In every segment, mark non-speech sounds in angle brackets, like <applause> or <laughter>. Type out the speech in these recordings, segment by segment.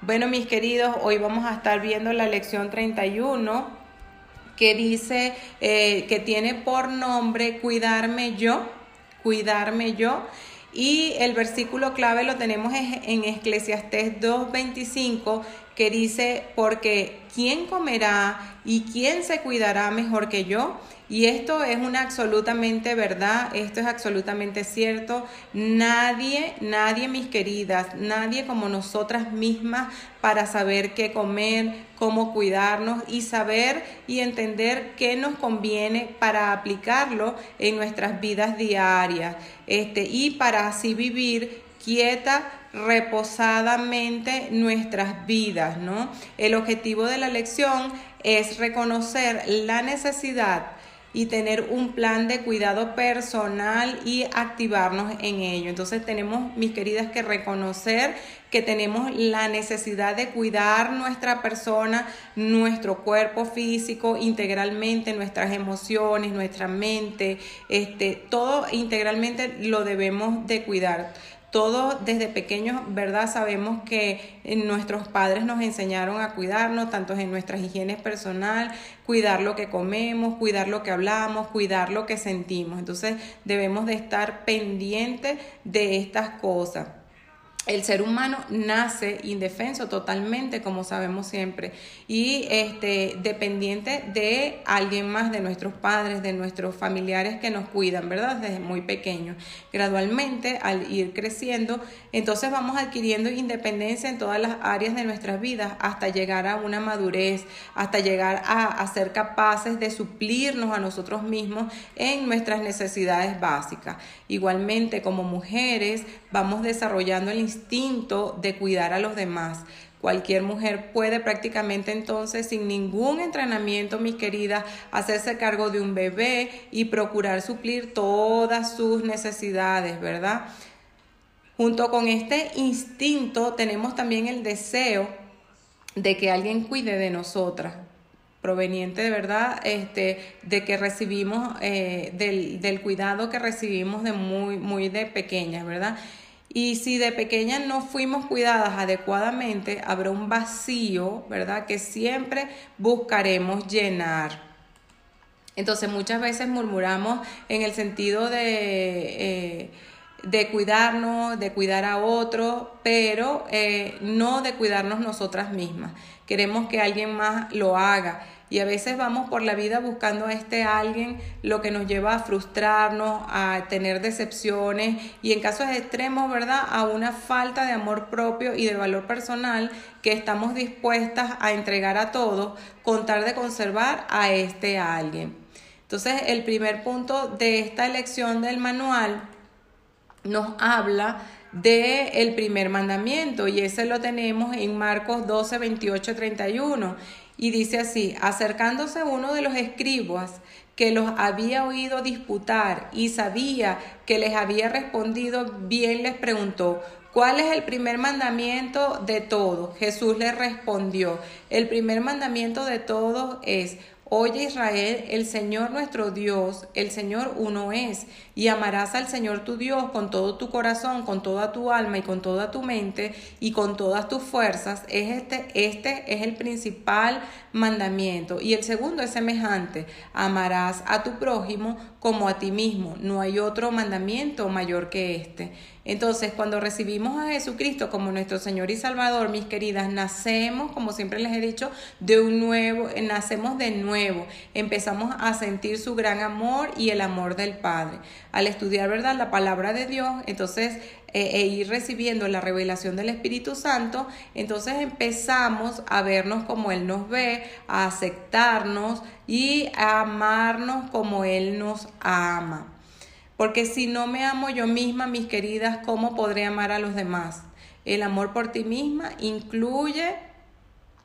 Bueno, mis queridos, hoy vamos a estar viendo la lección 31 que dice eh, que tiene por nombre cuidarme yo, cuidarme yo. Y el versículo clave lo tenemos en Eclesiastés 2.25 que dice, porque ¿quién comerá y quién se cuidará mejor que yo? Y esto es una absolutamente verdad, esto es absolutamente cierto. Nadie, nadie, mis queridas, nadie como nosotras mismas para saber qué comer, cómo cuidarnos y saber y entender qué nos conviene para aplicarlo en nuestras vidas diarias. Este, y para así vivir quieta, reposadamente nuestras vidas, ¿no? El objetivo de la lección es reconocer la necesidad y tener un plan de cuidado personal y activarnos en ello. Entonces tenemos, mis queridas, que reconocer que tenemos la necesidad de cuidar nuestra persona, nuestro cuerpo físico integralmente, nuestras emociones, nuestra mente, este, todo integralmente lo debemos de cuidar todos desde pequeños, ¿verdad? Sabemos que eh, nuestros padres nos enseñaron a cuidarnos, tanto en nuestra higiene personal, cuidar lo que comemos, cuidar lo que hablamos, cuidar lo que sentimos. Entonces debemos de estar pendientes de estas cosas. El ser humano nace indefenso totalmente, como sabemos siempre, y este, dependiente de alguien más, de nuestros padres, de nuestros familiares que nos cuidan, ¿verdad? Desde muy pequeños. Gradualmente, al ir creciendo, entonces vamos adquiriendo independencia en todas las áreas de nuestras vidas hasta llegar a una madurez, hasta llegar a, a ser capaces de suplirnos a nosotros mismos en nuestras necesidades básicas. Igualmente, como mujeres, vamos desarrollando el instinto de cuidar a los demás. Cualquier mujer puede prácticamente entonces, sin ningún entrenamiento, mis queridas, hacerse cargo de un bebé y procurar suplir todas sus necesidades, ¿verdad? Junto con este instinto tenemos también el deseo de que alguien cuide de nosotras, proveniente de verdad este, de que recibimos, eh, del, del, cuidado que recibimos de muy, muy de pequeñas, ¿verdad? Y si de pequeña no fuimos cuidadas adecuadamente, habrá un vacío, ¿verdad? Que siempre buscaremos llenar. Entonces muchas veces murmuramos en el sentido de, eh, de cuidarnos, de cuidar a otros, pero eh, no de cuidarnos nosotras mismas. Queremos que alguien más lo haga y a veces vamos por la vida buscando a este alguien, lo que nos lleva a frustrarnos, a tener decepciones y en casos extremos, ¿verdad? A una falta de amor propio y de valor personal que estamos dispuestas a entregar a todos con tal de conservar a este alguien. Entonces, el primer punto de esta lección del manual nos habla de el primer mandamiento y ese lo tenemos en Marcos 12, 28, 31 y dice así, acercándose uno de los escribas que los había oído disputar y sabía que les había respondido bien, les preguntó, ¿cuál es el primer mandamiento de todos? Jesús les respondió, el primer mandamiento de todos es, Oye Israel, el Señor nuestro Dios, el Señor uno es, y amarás al Señor tu Dios con todo tu corazón, con toda tu alma y con toda tu mente y con todas tus fuerzas. Es este, este es el principal mandamiento. Y el segundo es semejante, amarás a tu prójimo como a ti mismo. No hay otro mandamiento mayor que este. Entonces, cuando recibimos a Jesucristo como nuestro Señor y Salvador, mis queridas, nacemos, como siempre les he dicho, de un nuevo, nacemos de nuevo, empezamos a sentir su gran amor y el amor del Padre. Al estudiar, ¿verdad?, la palabra de Dios, entonces eh, e ir recibiendo la revelación del Espíritu Santo, entonces empezamos a vernos como Él nos ve, a aceptarnos y a amarnos como Él nos ama. Porque si no me amo yo misma, mis queridas, ¿cómo podré amar a los demás? El amor por ti misma incluye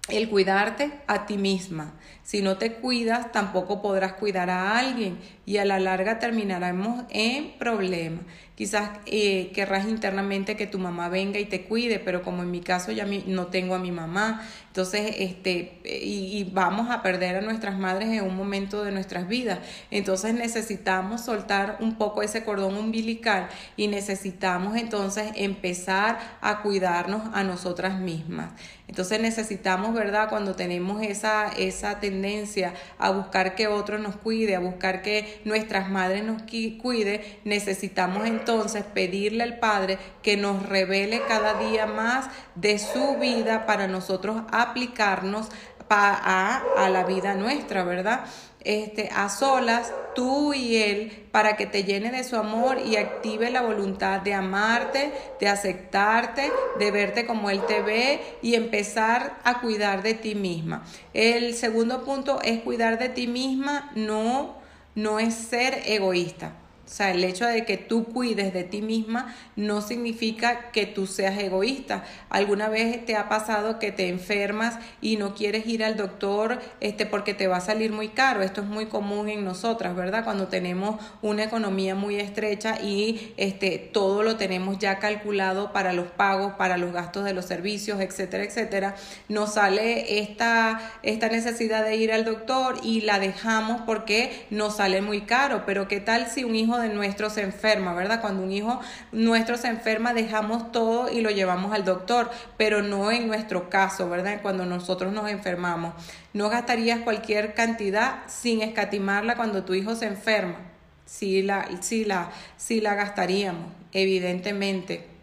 el cuidarte a ti misma. Si no te cuidas, tampoco podrás cuidar a alguien y a la larga terminaremos en problemas. Quizás eh, querrás internamente que tu mamá venga y te cuide, pero como en mi caso ya no tengo a mi mamá, entonces, este, y, vamos a perder a nuestras madres en un momento de nuestras vidas. Entonces necesitamos soltar un poco ese cordón umbilical y necesitamos entonces empezar a cuidarnos a nosotras mismas. Entonces necesitamos, ¿verdad? Cuando tenemos esa, esa tendencia a buscar que otro nos cuide, a buscar que nuestras madres nos cuide, necesitamos entonces pedirle al Padre que nos revele cada día más de su vida para nosotros aplicarnos a, a la vida nuestra, ¿verdad? este, a solas, tú y Él, para que te llene de su amor y active la voluntad de amarte, de aceptarte, de verte como Él te ve y empezar a cuidar de ti misma. El segundo punto es cuidar de ti misma, no, no es ser egoísta. O sea, el hecho de que tú cuides de ti misma no significa que tú seas egoísta. ¿Alguna vez te ha pasado que te enfermas y no quieres ir al doctor este, porque te va a salir muy caro? Esto es muy común en nosotras, ¿verdad? Cuando tenemos una economía muy estrecha y este, todo lo tenemos ya calculado para los pagos, para los gastos de los servicios, etcétera, etcétera, nos sale esta, esta necesidad de ir al doctor y la dejamos porque nos sale muy caro. Pero ¿qué tal si un hijo de nuestro se enferma, ¿verdad? Cuando un hijo nuestro se enferma, dejamos todo y lo llevamos al doctor, pero no en nuestro caso, ¿verdad? Cuando nosotros nos enfermamos. No gastarías cualquier cantidad sin escatimarla cuando tu hijo se enferma. Sí la, sí la, sí la gastaríamos, evidentemente.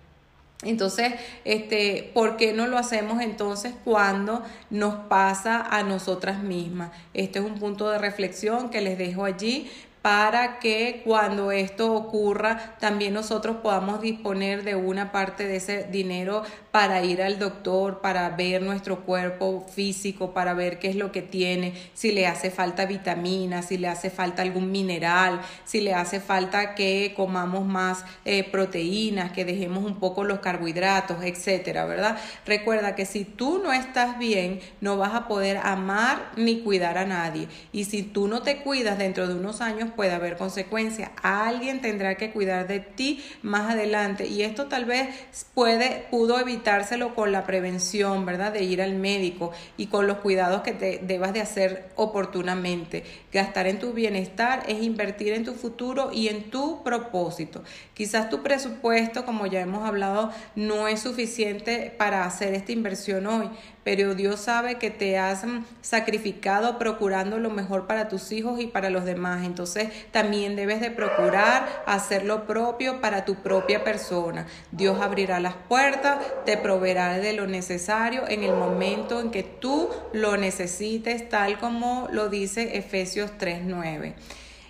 Entonces, este, ¿por qué no lo hacemos entonces cuando nos pasa a nosotras mismas? Este es un punto de reflexión que les dejo allí para que cuando esto ocurra también nosotros podamos disponer de una parte de ese dinero para ir al doctor, para ver nuestro cuerpo físico, para ver qué es lo que tiene, si le hace falta vitamina, si le hace falta algún mineral, si le hace falta que comamos más eh, proteínas, que dejemos un poco los carbohidratos, etcétera, ¿verdad? Recuerda que si tú no estás bien, no vas a poder amar ni cuidar a nadie. Y si tú no te cuidas dentro de unos años, puede haber consecuencias. Alguien tendrá que cuidar de ti más adelante y esto tal vez puede, pudo evitárselo con la prevención, ¿verdad? De ir al médico y con los cuidados que te debas de hacer oportunamente. Gastar en tu bienestar es invertir en tu futuro y en tu propósito. Quizás tu presupuesto, como ya hemos hablado, no es suficiente para hacer esta inversión hoy, pero Dios sabe que te has mm, sacrificado procurando lo mejor para tus hijos y para los demás. Entonces también debes de procurar hacer lo propio para tu propia persona. Dios abrirá las puertas, te proveerá de lo necesario en el momento en que tú lo necesites, tal como lo dice Efesios 3.9.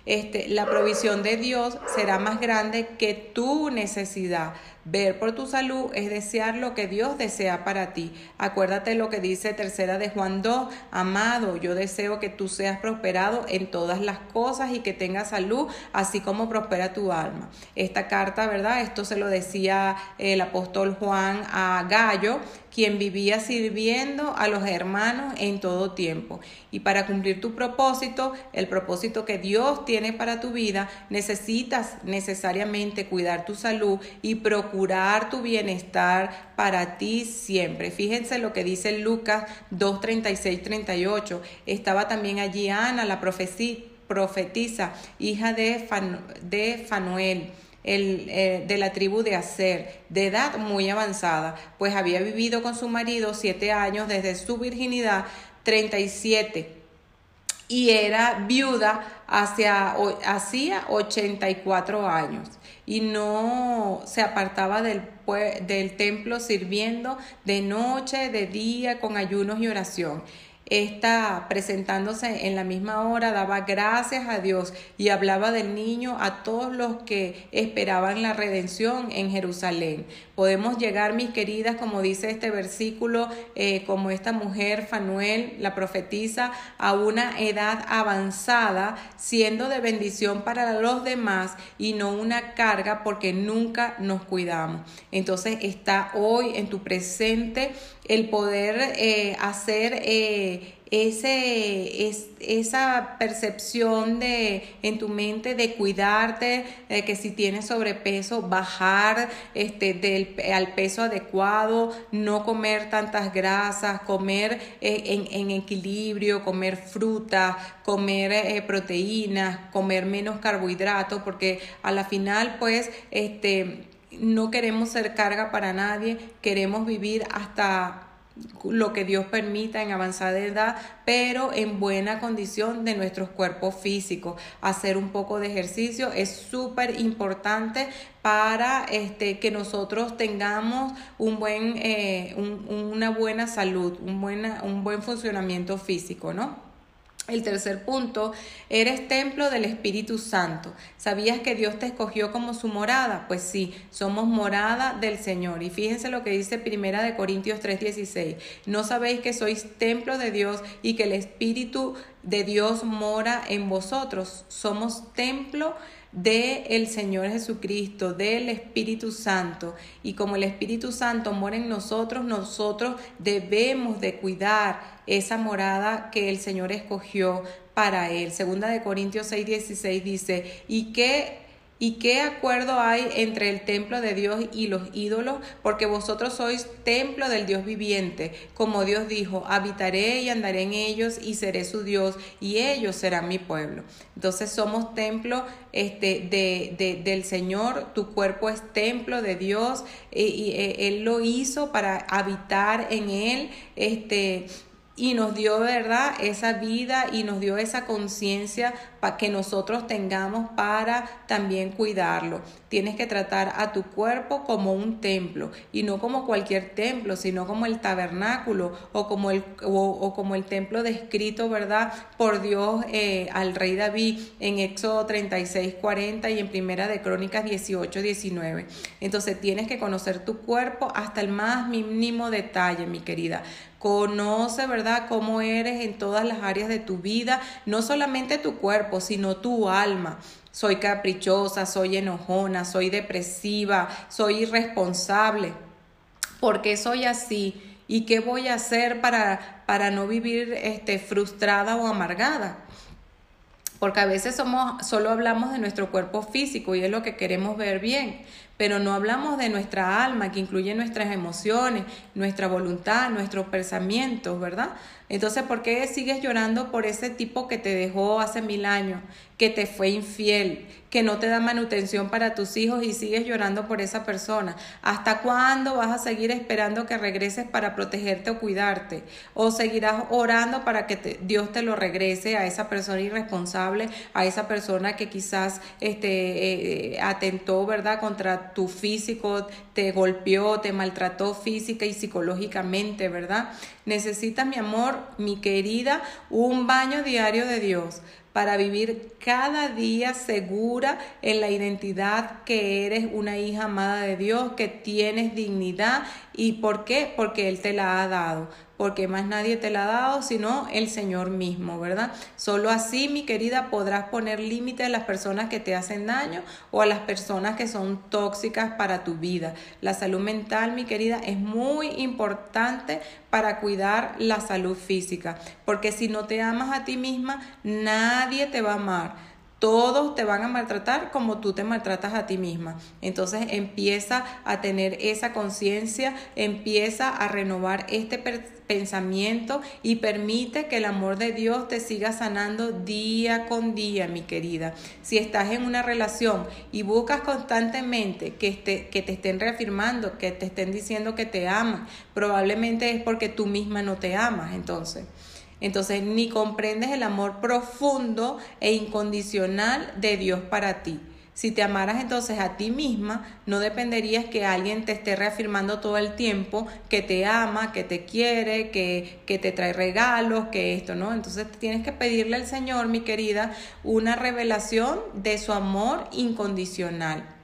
Este, la provisión de Dios será más grande que tu necesidad. Ver por tu salud es desear lo que Dios desea para ti. Acuérdate lo que dice tercera de Juan 2, amado, yo deseo que tú seas prosperado en todas las cosas y que tengas salud, así como prospera tu alma. Esta carta, ¿verdad? Esto se lo decía el apóstol Juan a Gallo, quien vivía sirviendo a los hermanos en todo tiempo. Y para cumplir tu propósito, el propósito que Dios tiene para tu vida, necesitas necesariamente cuidar tu salud y procurar tu bienestar para ti siempre. Fíjense lo que dice Lucas 2, 36, 38. Estaba también allí Ana, la profetisa, hija de, de Fanuel. El, eh, de la tribu de Aser, de edad muy avanzada, pues había vivido con su marido siete años desde su virginidad, 37, y era viuda hacia, hacía 84 años y no se apartaba del, del templo sirviendo de noche, de día, con ayunos y oración. Esta, presentándose en la misma hora, daba gracias a Dios y hablaba del niño a todos los que esperaban la redención en Jerusalén. Podemos llegar, mis queridas, como dice este versículo, eh, como esta mujer, Fanuel, la profetiza, a una edad avanzada, siendo de bendición para los demás y no una carga porque nunca nos cuidamos. Entonces está hoy en tu presente el poder eh, hacer eh, ese, es, esa percepción de, en tu mente de cuidarte, de que si tienes sobrepeso, bajar este, del, al peso adecuado, no comer tantas grasas, comer eh, en, en, equilibrio, comer fruta, comer eh, proteínas, comer menos carbohidratos, porque a la final pues este, no queremos ser carga para nadie, queremos vivir hasta lo que Dios permita en avanzada edad, pero en buena condición de nuestros cuerpos físicos. Hacer un poco de ejercicio es súper importante para este, que nosotros tengamos un buen, eh, una buena salud, un, buena, un buen funcionamiento físico, ¿no? El tercer punto, eres templo del Espíritu Santo. ¿Sabías que Dios te escogió como su morada? Pues sí, somos morada del Señor. Y fíjense lo que dice Primera de Corintios 3:16. ¿No sabéis que sois templo de Dios y que el Espíritu de Dios mora en vosotros? Somos templo de el Señor Jesucristo, del Espíritu Santo. Y como el Espíritu Santo mora en nosotros, nosotros debemos de cuidar esa morada que el Señor escogió para él. Segunda de Corintios 6, 16 dice, y que ¿Y qué acuerdo hay entre el templo de Dios y los ídolos? Porque vosotros sois templo del Dios viviente. Como Dios dijo, habitaré y andaré en ellos y seré su Dios y ellos serán mi pueblo. Entonces somos templo este, de, del Señor, tu cuerpo es templo de Dios y, eh, Él lo hizo para habitar en Él. Este, y nos dio, ¿verdad?, esa vida y nos dio esa conciencia que nosotros tengamos para también cuidarlo. Tienes que tratar a tu cuerpo como un templo y no como cualquier templo, sino como el tabernáculo o como el, o, como el templo descrito, ¿verdad?, por Dios eh, al rey David en Éxodo 36, 40 y en Primera de Crónicas 18, 19. Entonces tienes que conocer tu cuerpo hasta el más mínimo detalle, mi querida. Conoce, ¿verdad?, cómo eres en todas las áreas de tu vida, no solamente tu cuerpo, sino tu alma. Soy caprichosa, soy enojona, soy depresiva, soy irresponsable. ¿Por qué soy así? ¿Y qué voy a hacer para, para no vivir este, frustrada o amargada? Porque a veces somos, solo hablamos de nuestro cuerpo físico y es lo que queremos ver bien, pero no hablamos de nuestra alma, que incluye nuestras emociones, nuestra voluntad, nuestros pensamientos, ¿verdad? Entonces, ¿por qué sigues llorando por ese tipo que te dejó hace mil años, que te fue infiel, que no te da manutención para tus hijos y sigues llorando por esa persona? ¿Hasta cuándo vas a seguir esperando que regreses para protegerte o cuidarte? ¿O seguirás orando para que Dios te lo regrese a esa persona irresponsable, a esa persona que quizás este, eh, atentó, ¿verdad?, contra tu físico, te golpeó, te maltrató física y psicológicamente, ¿verdad? Necesitas, mi amor, mi querida, un baño diario de Dios para vivir cada día segura en la identidad que eres una hija amada de Dios, que tienes dignidad. ¿Y por qué? Porque Él te la ha dado porque más nadie te la ha dado sino el Señor mismo, ¿verdad? Solo así, mi querida, podrás poner límites a las personas que te hacen daño o a las personas que son tóxicas para tu vida. La salud mental, mi querida, es muy importante para cuidar la salud física, porque si no te amas a ti misma, nadie te va a amar todos te van a maltratar como tú te maltratas a ti misma. Entonces empieza a tener esa conciencia, empieza a renovar este pensamiento y permite que el amor de Dios te siga sanando día con día, mi querida. Si estás en una relación y buscas constantemente que, que te estén reafirmando, que te estén diciendo que te aman, probablemente es porque tú misma no te amas. Entonces, entonces, ni comprendes el amor profundo e incondicional de Dios para ti. Si te amaras entonces a ti misma, no dependerías que alguien te esté reafirmando todo el tiempo que te ama, que te quiere, que, que te trae regalos, que esto, ¿no? Entonces tienes que pedirle al Señor, mi querida, una revelación de su amor incondicional.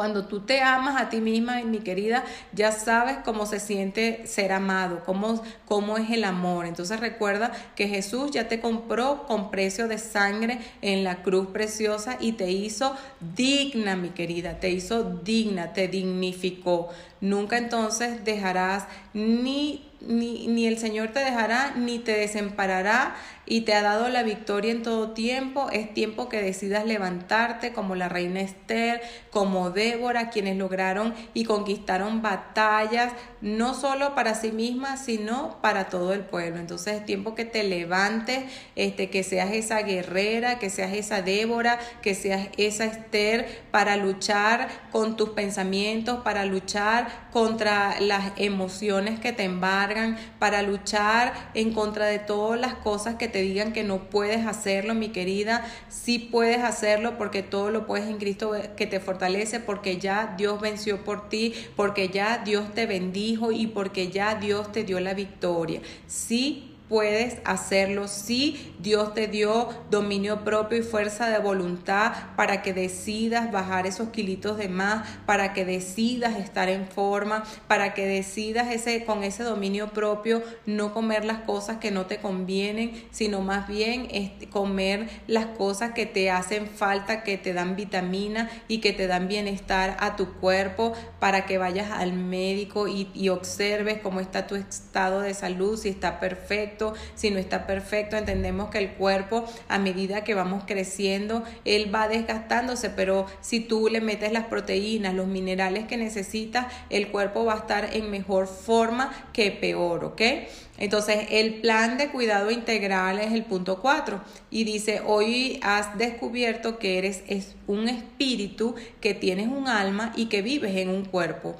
Cuando tú te amas a ti misma, mi querida, ya sabes cómo se siente ser amado, cómo, cómo es el amor. Entonces recuerda que Jesús ya te compró con precio de sangre en la cruz preciosa y te hizo digna, mi querida, te hizo digna, te dignificó. Nunca entonces dejarás ni ni, ni, el Señor te dejará, ni te desamparará, y te ha dado la victoria en todo tiempo. Es tiempo que decidas levantarte como la reina Esther, como Débora, quienes lograron y conquistaron batallas, no solo para sí mismas, sino para todo el pueblo. Entonces es tiempo que te levantes, este, que seas esa guerrera, que seas esa Débora, que seas esa Esther para luchar con tus pensamientos, para luchar contra las emociones que te embargan, para luchar en contra de todas las cosas que te digan que no puedes hacerlo, mi querida, sí puedes hacerlo porque todo lo puedes en Cristo que te fortalece, porque ya Dios venció por ti, porque ya Dios te bendijo y porque ya Dios te dio la victoria. Sí puedes hacerlo si Dios te dio dominio propio y fuerza de voluntad para que decidas bajar esos kilitos de más, para que decidas estar en forma, para que decidas ese, con ese dominio propio no comer las cosas que no te convienen, sino más bien este, comer las cosas que te hacen falta, que te dan vitamina y que te dan bienestar a tu cuerpo para que vayas al médico y, y observes cómo está tu estado de salud, si está perfecto si no está perfecto, entendemos que el cuerpo a medida que vamos creciendo, él va desgastándose, pero si tú le metes las proteínas, los minerales que necesitas, el cuerpo va a estar en mejor forma que peor, ¿ok? Entonces, el plan de cuidado integral es el punto 4 y dice, hoy has descubierto que eres es un espíritu, que tienes un alma y que vives en un cuerpo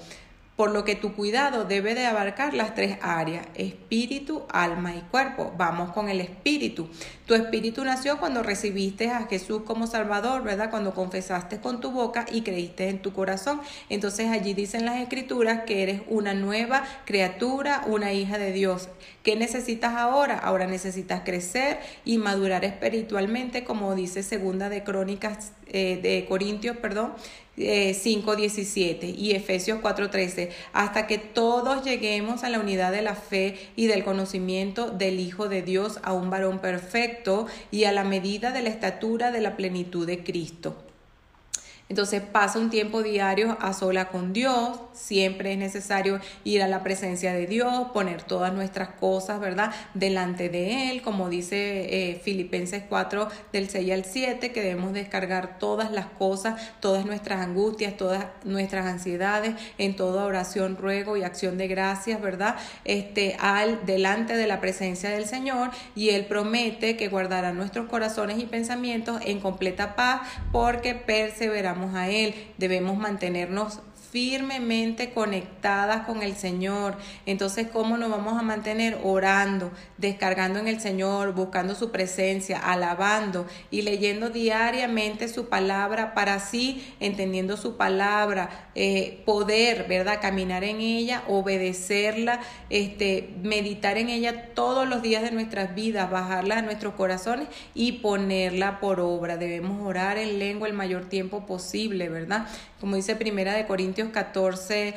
por lo que tu cuidado debe de abarcar las tres áreas, espíritu, alma y cuerpo. Vamos con el espíritu. Tu espíritu nació cuando recibiste a Jesús como Salvador, ¿verdad? Cuando confesaste con tu boca y creíste en tu corazón. Entonces allí dicen las escrituras que eres una nueva criatura, una hija de Dios. ¿Qué necesitas ahora? Ahora necesitas crecer y madurar espiritualmente, como dice segunda de Crónicas eh, de Corintios, perdón, 5.17 eh, y Efesios 4.13, hasta que todos lleguemos a la unidad de la fe y del conocimiento del Hijo de Dios, a un varón perfecto y a la medida de la estatura de la plenitud de Cristo. Entonces pasa un tiempo diario a sola con Dios, siempre es necesario ir a la presencia de Dios, poner todas nuestras cosas, ¿verdad? Delante de Él, como dice eh, Filipenses 4 del 6 al 7, que debemos descargar todas las cosas, todas nuestras angustias, todas nuestras ansiedades, en toda oración, ruego y acción de gracias, ¿verdad? Este, al, delante de la presencia del Señor y Él promete que guardará nuestros corazones y pensamientos en completa paz porque perseveramos a Él, debemos mantenernos firmemente conectadas con el Señor. Entonces, ¿cómo nos vamos a mantener? Orando, descargando en el Señor, buscando su presencia, alabando y leyendo diariamente su palabra para así, entendiendo su palabra, eh, poder, ¿verdad? Caminar en ella, obedecerla, este, meditar en ella todos los días de nuestras vidas, bajarla a nuestros corazones y ponerla por obra. Debemos orar en lengua el mayor tiempo posible, ¿verdad? Como dice Primera de Corintios 14,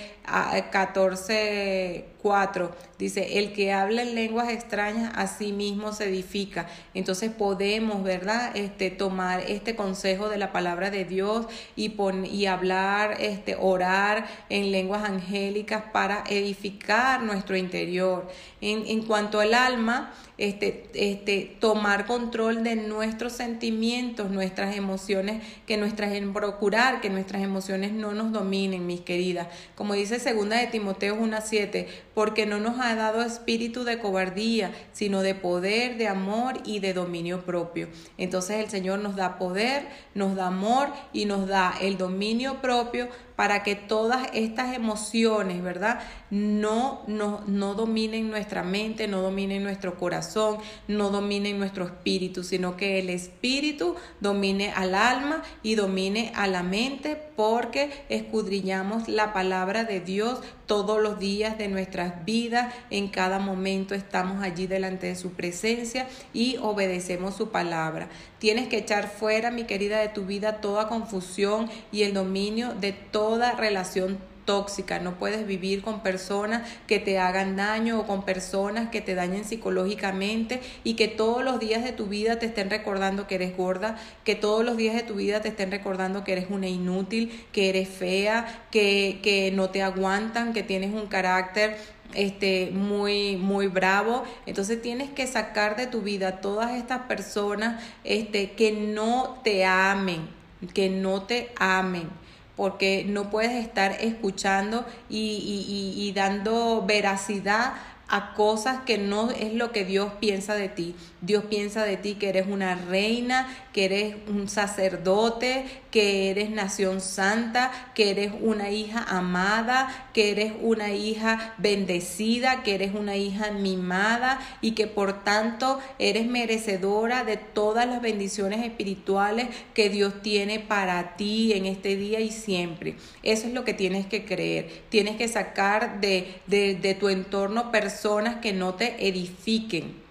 14, 4, dice, el que habla en lenguas extrañas a sí mismo se edifica. Entonces podemos, ¿verdad? Este, tomar este consejo de la palabra de Dios y, y hablar, este, orar en lenguas angélicas para edificar nuestro interior. En, en cuanto al alma, este, este, tomar control de nuestros sentimientos, nuestras emociones, que nuestras, procurar que nuestras emociones no nos dominen, mis queridas. Como dice segunda de Timoteo 1.7, porque no nos ha dado espíritu de cobardía, sino de poder, de amor y de dominio propio. Entonces el Señor nos da poder, nos da amor y nos da el dominio propio para que todas estas emociones, ¿verdad? No, no, dominen nuestra mente, no dominen nuestro corazón, no dominen nuestro espíritu, sino que el espíritu domine al alma y domine a la mente porque escudriñamos la palabra de Dios todos los días de nuestras vidas, en cada momento estamos allí delante de su presencia y obedecemos su palabra. Tienes que echar fuera, mi querida, de tu vida toda confusión y el dominio de toda relación tóxica, no puedes vivir con personas que te hagan daño o con personas que te dañen psicológicamente y que todos los días de tu vida te estén recordando que eres gorda, que todos los días de tu vida te estén recordando que eres una inútil, que eres fea, que, que no te aguantan, que tienes un carácter este, muy, muy bravo. Entonces tienes que sacar de tu vida todas estas personas este, que no te amen, que no te amen porque no puedes estar escuchando y, y, y, y dando veracidad a cosas que no es lo que Dios piensa de ti. Dios piensa de ti que eres una reina, que eres un sacerdote, que eres nación santa, que eres una hija amada, que eres una hija bendecida, que eres una hija mimada y que por tanto eres merecedora de todas las bendiciones espirituales que Dios tiene para ti en este día y siempre. Eso es lo que tienes que creer. Tienes que sacar de, de, de tu entorno personas que no te edifiquen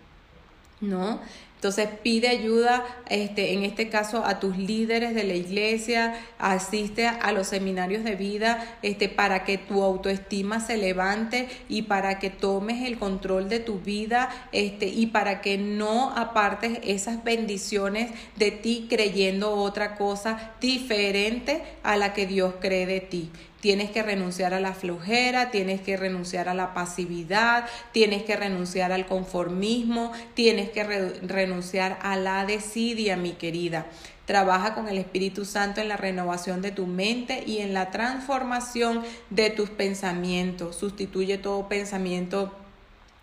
¿no? Entonces pide ayuda, este, en este caso, a tus líderes de la iglesia, asiste a los seminarios de vida, este, para que tu autoestima se levante y para que tomes el control de tu vida, este, y para que no apartes esas bendiciones de ti creyendo otra cosa diferente a la que Dios cree de ti. Tienes que renunciar a la flojera, tienes que renunciar a la pasividad, tienes que renunciar al conformismo, tienes que renunciar a la desidia, mi querida. Trabaja con el Espíritu Santo en la renovación de tu mente y en la transformación de tus pensamientos. Sustituye todo pensamiento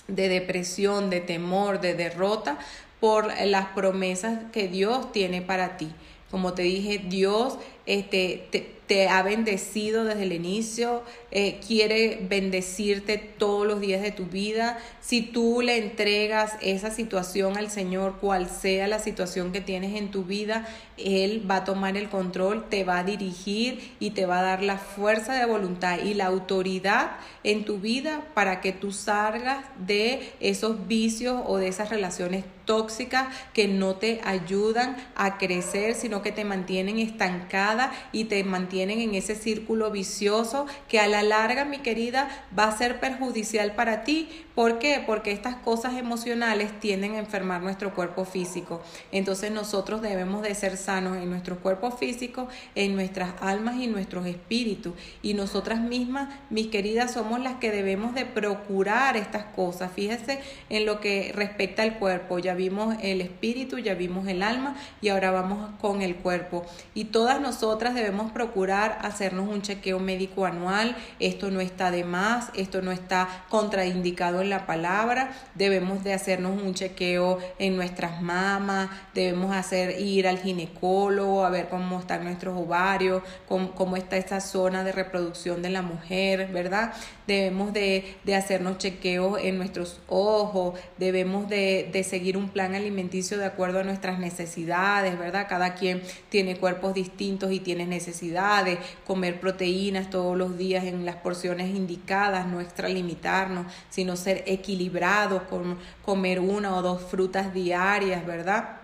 de depresión, de temor, de derrota por las promesas que Dios tiene para ti. Como te dije, Dios este, te, te ha bendecido desde el inicio, eh, quiere bendecirte todos los días de tu vida. Si tú le entregas esa situación al Señor, cual sea la situación que tienes en tu vida, Él va a tomar el control, te va a dirigir y te va a dar la fuerza de voluntad y la autoridad en tu vida para que tú salgas de esos vicios o de esas relaciones tóxicas que no te ayudan a crecer, sino que te mantienen estancada y te mantienen en ese círculo vicioso que a la larga, mi querida, va a ser perjudicial para ti. ¿Por qué? Porque estas cosas emocionales tienden a enfermar nuestro cuerpo físico. Entonces nosotros debemos de ser sanos en nuestro cuerpo físico, en nuestras almas y nuestros espíritus. Y nosotras mismas, mis queridas, somos las que debemos de procurar estas cosas. Fíjese en lo que respecta al cuerpo. Ya vimos el espíritu, ya vimos el alma y ahora vamos con el cuerpo. Y todas nosotras debemos procurar hacernos un chequeo médico anual. Esto no está de más, esto no está contraindicado en la palabra. Debemos de hacernos un chequeo en nuestras mamas, debemos hacer ir al ginecólogo a ver cómo están nuestros ovarios, cómo, cómo está esa zona de reproducción de la mujer, ¿verdad? Debemos de, de hacernos chequeos en nuestros ojos, debemos de, de seguir un plan alimenticio de acuerdo a nuestras necesidades, ¿verdad? Cada quien tiene cuerpos distintos y tiene necesidades de comer proteínas todos los días en las porciones indicadas, no extralimitarnos, sino ser equilibrados con comer una o dos frutas diarias, ¿verdad?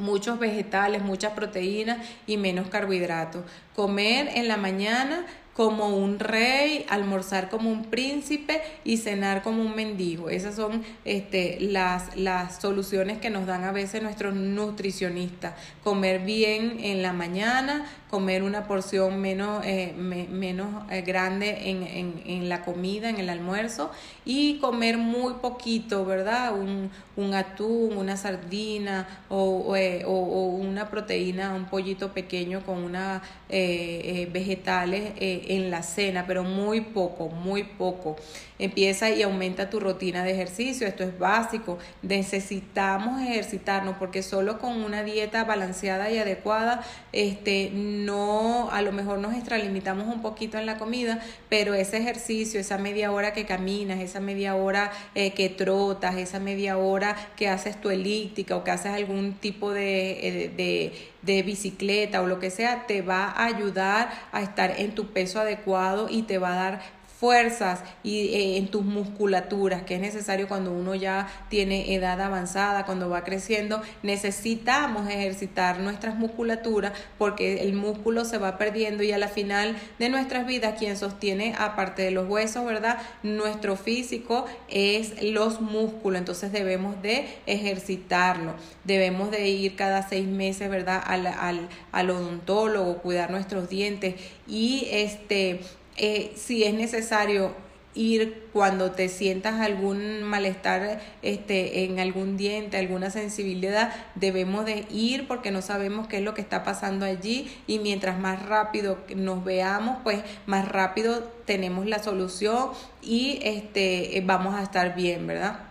muchos vegetales, muchas proteínas y menos carbohidratos. Comer en la mañana como un rey, almorzar como un príncipe y cenar como un mendigo. Esas son este, las, las soluciones que nos dan a veces nuestros nutricionistas. Comer bien en la mañana, comer una porción menos, eh, menos eh, grande en, en, en, la comida, en el almuerzo, y comer muy poquito, ¿verdad? Un, un atún, una sardina o, eh, o, o, una proteína, un pollito pequeño con unas vegetales en la cena, pero muy poco, muy poco. Empieza y aumenta tu rutina de ejercicio, esto es básico. Necesitamos ejercitarnos porque solo con una dieta balanceada y adecuada, este, no, a lo mejor nos extralimitamos un poquito en la comida, pero ese ejercicio, esa media hora que caminas, esa media hora eh, que trotas, esa media hora que haces tu elíptica o que haces algún tipo de, eh, de, de bicicleta o lo que sea, te va a ayudar a estar en tu peso adecuado y te va a dar fuerzas y eh, en tus musculaturas, que es necesario cuando uno ya tiene edad avanzada, cuando va creciendo, necesitamos ejercitar nuestras musculaturas porque el músculo se va perdiendo y a la final de nuestras vidas quien sostiene aparte de los huesos, ¿verdad? Nuestro físico es los músculos, entonces debemos de ejercitarlo, debemos de ir cada seis meses, ¿verdad? Al, al, al odontólogo, cuidar nuestros dientes y este eh, si es necesario ir cuando te sientas algún malestar este, en algún diente, alguna sensibilidad, debemos de ir porque no sabemos qué es lo que está pasando allí y mientras más rápido nos veamos, pues más rápido tenemos la solución y este, vamos a estar bien, ¿verdad?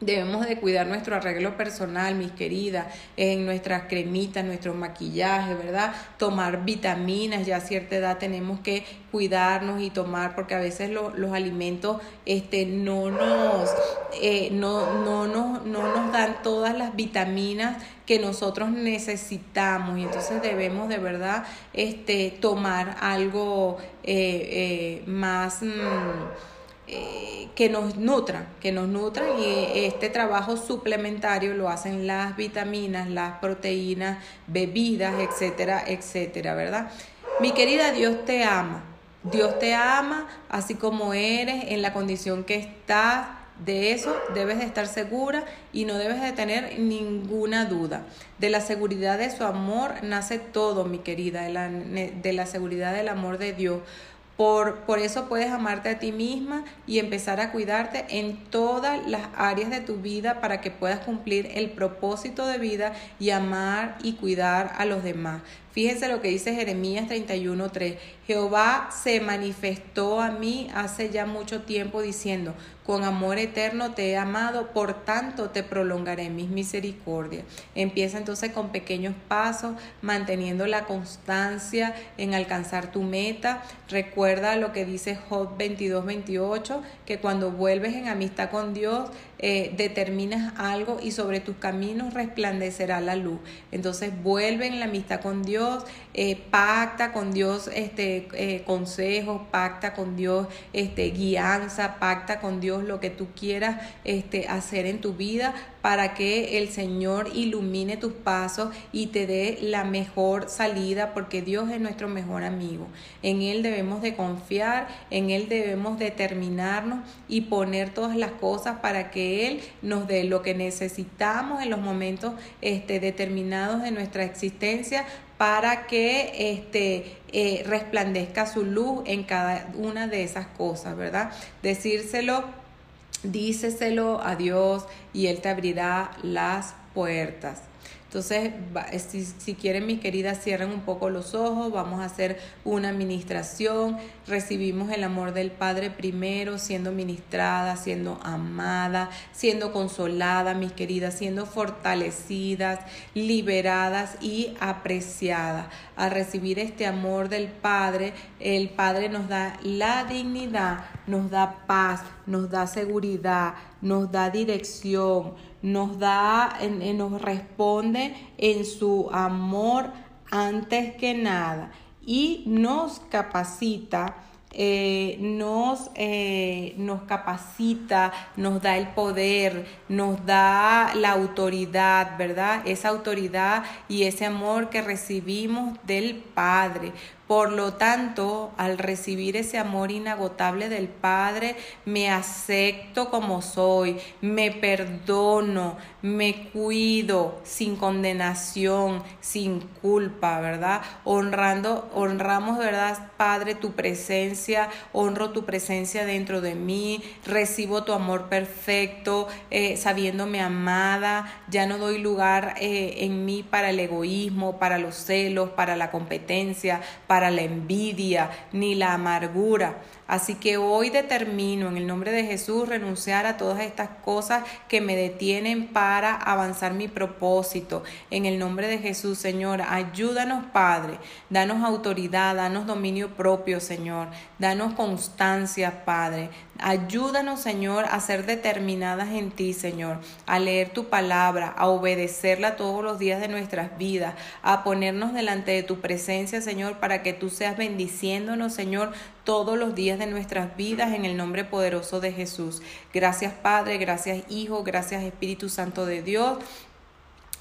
Debemos de cuidar nuestro arreglo personal, mis queridas, en nuestras cremitas, nuestro maquillaje, ¿verdad? Tomar vitaminas, ya a cierta edad tenemos que cuidarnos y tomar, porque a veces los alimentos este, no, nos, eh, no, no, no, no nos dan todas las vitaminas que nosotros necesitamos y entonces debemos de verdad este, tomar algo eh, eh, más... Mm, eh, que nos nutran, que nos nutran y este trabajo suplementario lo hacen las vitaminas, las proteínas, bebidas, etcétera, etcétera, ¿verdad? Mi querida, Dios te ama. Dios te ama así como eres, en la condición que estás. De eso debes de estar segura y no debes de tener ninguna duda. De la seguridad de su amor nace todo, mi querida, de la, de la seguridad del amor de Dios. Por, por, eso puedes amarte a ti misma y empezar a cuidarte en todas las áreas de tu vida para que puedas cumplir el propósito de vida y amar y cuidar a los demás. Fíjense lo que dice Jeremías 31.3. Jehová se manifestó a mí hace ya mucho tiempo diciendo, con amor eterno te he amado, por tanto te prolongaré mis misericordias. Empieza entonces con pequeños pasos, manteniendo la constancia en alcanzar tu meta. Recuerda lo que dice Job 22.28, que cuando vuelves en amistad con Dios, eh, determinas algo y sobre tus caminos resplandecerá la luz. Entonces vuelve en la amistad con Dios, eh, pacta con Dios este, eh, consejos, pacta con Dios este, guianza, pacta con Dios lo que tú quieras este, hacer en tu vida para que el Señor ilumine tus pasos y te dé la mejor salida, porque Dios es nuestro mejor amigo. En Él debemos de confiar, en Él debemos determinarnos y poner todas las cosas para que Él nos dé lo que necesitamos en los momentos este, determinados de nuestra existencia para que este, eh, resplandezca su luz en cada una de esas cosas, ¿verdad? Decírselo díceselo a Dios y Él te abrirá las puertas. Entonces, si, si, quieren mis queridas, cierren un poco los ojos, vamos a hacer una administración, recibimos el amor del Padre primero, siendo ministrada, siendo amada, siendo consolada, mis queridas, siendo fortalecidas, liberadas y apreciadas. Al recibir este amor del Padre, el Padre nos da la dignidad, nos da paz, nos da seguridad, nos da dirección, nos da, nos responde en su amor antes que nada y nos capacita eh, nos, eh, nos capacita, nos da el poder, nos da la autoridad, ¿verdad? Esa autoridad y ese amor que recibimos del Padre. Por lo tanto, al recibir ese amor inagotable del Padre, me acepto como soy, me perdono, me cuido sin condenación, sin culpa, ¿verdad? Honrando, honramos, ¿verdad, Padre, tu presencia, honro tu presencia dentro de mí, recibo tu amor perfecto, eh, sabiéndome amada, ya no doy lugar eh, en mí para el egoísmo, para los celos, para la competencia, para la envidia ni la amargura. Así que hoy determino en el nombre de Jesús renunciar a todas estas cosas que me detienen para avanzar mi propósito. En el nombre de Jesús, Señor, ayúdanos, Padre. Danos autoridad, danos dominio propio, Señor. Danos constancia, Padre. Ayúdanos, Señor, a ser determinadas en ti, Señor, a leer tu palabra, a obedecerla todos los días de nuestras vidas, a ponernos delante de tu presencia, Señor, para que tú seas bendiciéndonos, Señor, todos los días de nuestras vidas en el nombre poderoso de Jesús. Gracias Padre, gracias Hijo, gracias Espíritu Santo de Dios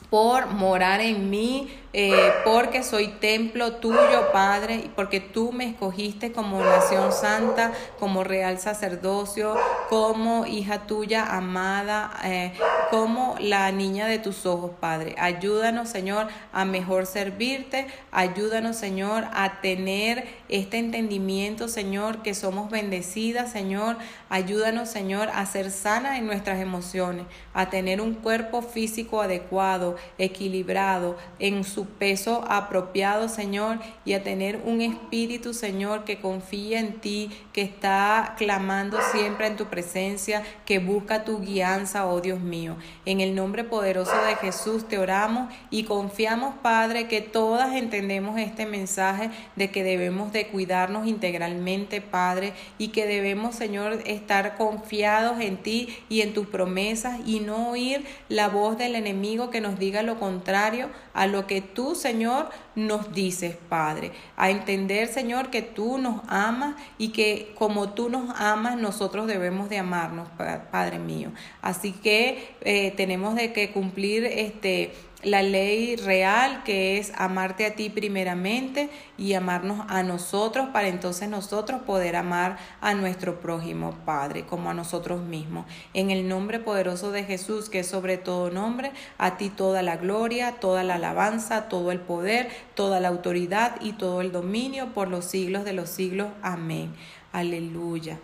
por morar en mí, eh, porque soy templo tuyo, Padre, y porque tú me escogiste como nación santa, como real sacerdocio, como hija tuya amada, eh, como la niña de tus ojos, Padre. Ayúdanos, Señor, a mejor servirte, ayúdanos, Señor, a tener este entendimiento, Señor, que somos bendecidas, Señor. Ayúdanos, Señor, a ser sana en nuestras emociones, a tener un cuerpo físico adecuado, equilibrado, en su peso apropiado, Señor, y a tener un espíritu, Señor, que confía en ti, que está clamando siempre en tu presencia, que busca tu guianza, oh Dios mío. En el nombre poderoso de Jesús te oramos y confiamos, Padre, que todas entendemos este mensaje de que debemos de cuidarnos integralmente, Padre, y que debemos, Señor, estar confiados en ti y en tus promesas y no oír la voz del enemigo que nos diga lo contrario a lo que tú, Señor, nos dices, Padre. A entender, Señor, que tú nos amas y que como tú nos amas, nosotros debemos de amarnos, Padre mío. Así que eh, tenemos de que cumplir este la ley real que es amarte a ti primeramente y amarnos a nosotros para entonces nosotros poder amar a nuestro prójimo Padre como a nosotros mismos. En el nombre poderoso de Jesús, que es sobre todo nombre, a ti toda la gloria, toda la alabanza, todo el poder, toda la autoridad y todo el dominio por los siglos de los siglos. Amén. Aleluya.